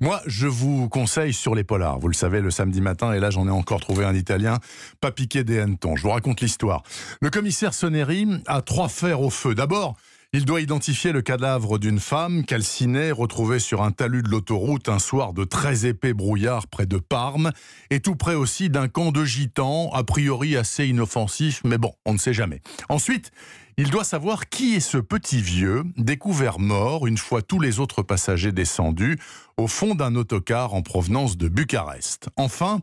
Moi, je vous conseille sur les polars. Vous le savez, le samedi matin, et là j'en ai encore trouvé un italien, pas piqué des hannetons. Je vous raconte l'histoire. Le commissaire Soneri a trois fers au feu. D'abord, il doit identifier le cadavre d'une femme calcinée, retrouvée sur un talus de l'autoroute un soir de très épais brouillard près de Parme, et tout près aussi d'un camp de gitans, a priori assez inoffensif, mais bon, on ne sait jamais. Ensuite, il doit savoir qui est ce petit vieux, découvert mort une fois tous les autres passagers descendus, au fond d'un autocar en provenance de Bucarest. Enfin,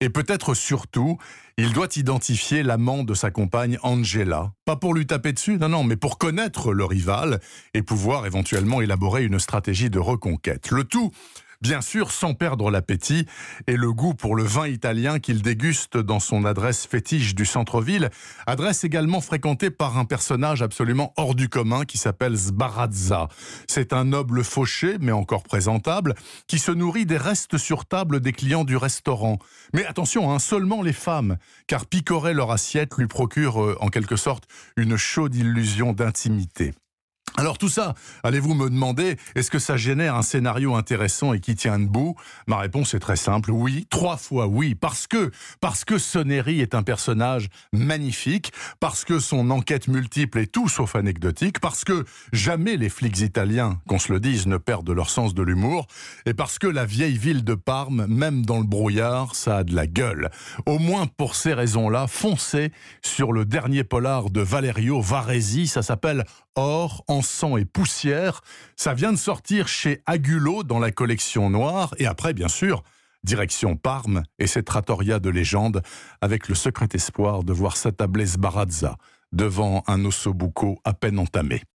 et peut-être surtout, il doit identifier l'amant de sa compagne Angela. Pas pour lui taper dessus, non, non, mais pour connaître le rival et pouvoir éventuellement élaborer une stratégie de reconquête. Le tout bien sûr sans perdre l'appétit et le goût pour le vin italien qu'il déguste dans son adresse fétiche du centre-ville, adresse également fréquentée par un personnage absolument hors du commun qui s'appelle Sbarazza. C'est un noble fauché, mais encore présentable, qui se nourrit des restes sur table des clients du restaurant. Mais attention, hein, seulement les femmes, car picorer leur assiette lui procure euh, en quelque sorte une chaude illusion d'intimité. Alors tout ça, allez-vous me demander, est-ce que ça génère un scénario intéressant et qui tient debout? Ma réponse est très simple, oui, trois fois oui, parce que parce que Soneri est un personnage magnifique, parce que son enquête multiple est tout sauf anecdotique, parce que jamais les flics italiens, qu'on se le dise, ne perdent leur sens de l'humour, et parce que la vieille ville de Parme, même dans le brouillard, ça a de la gueule. Au moins pour ces raisons-là, foncez sur le dernier polar de Valerio Varesi, ça s'appelle Or en sang et poussière. Ça vient de sortir chez Agulo dans la collection noire. Et après, bien sûr, direction Parme et cette trattoria de légende avec le secret espoir de voir s'attabler Sbarazza devant un ossobuco à peine entamé.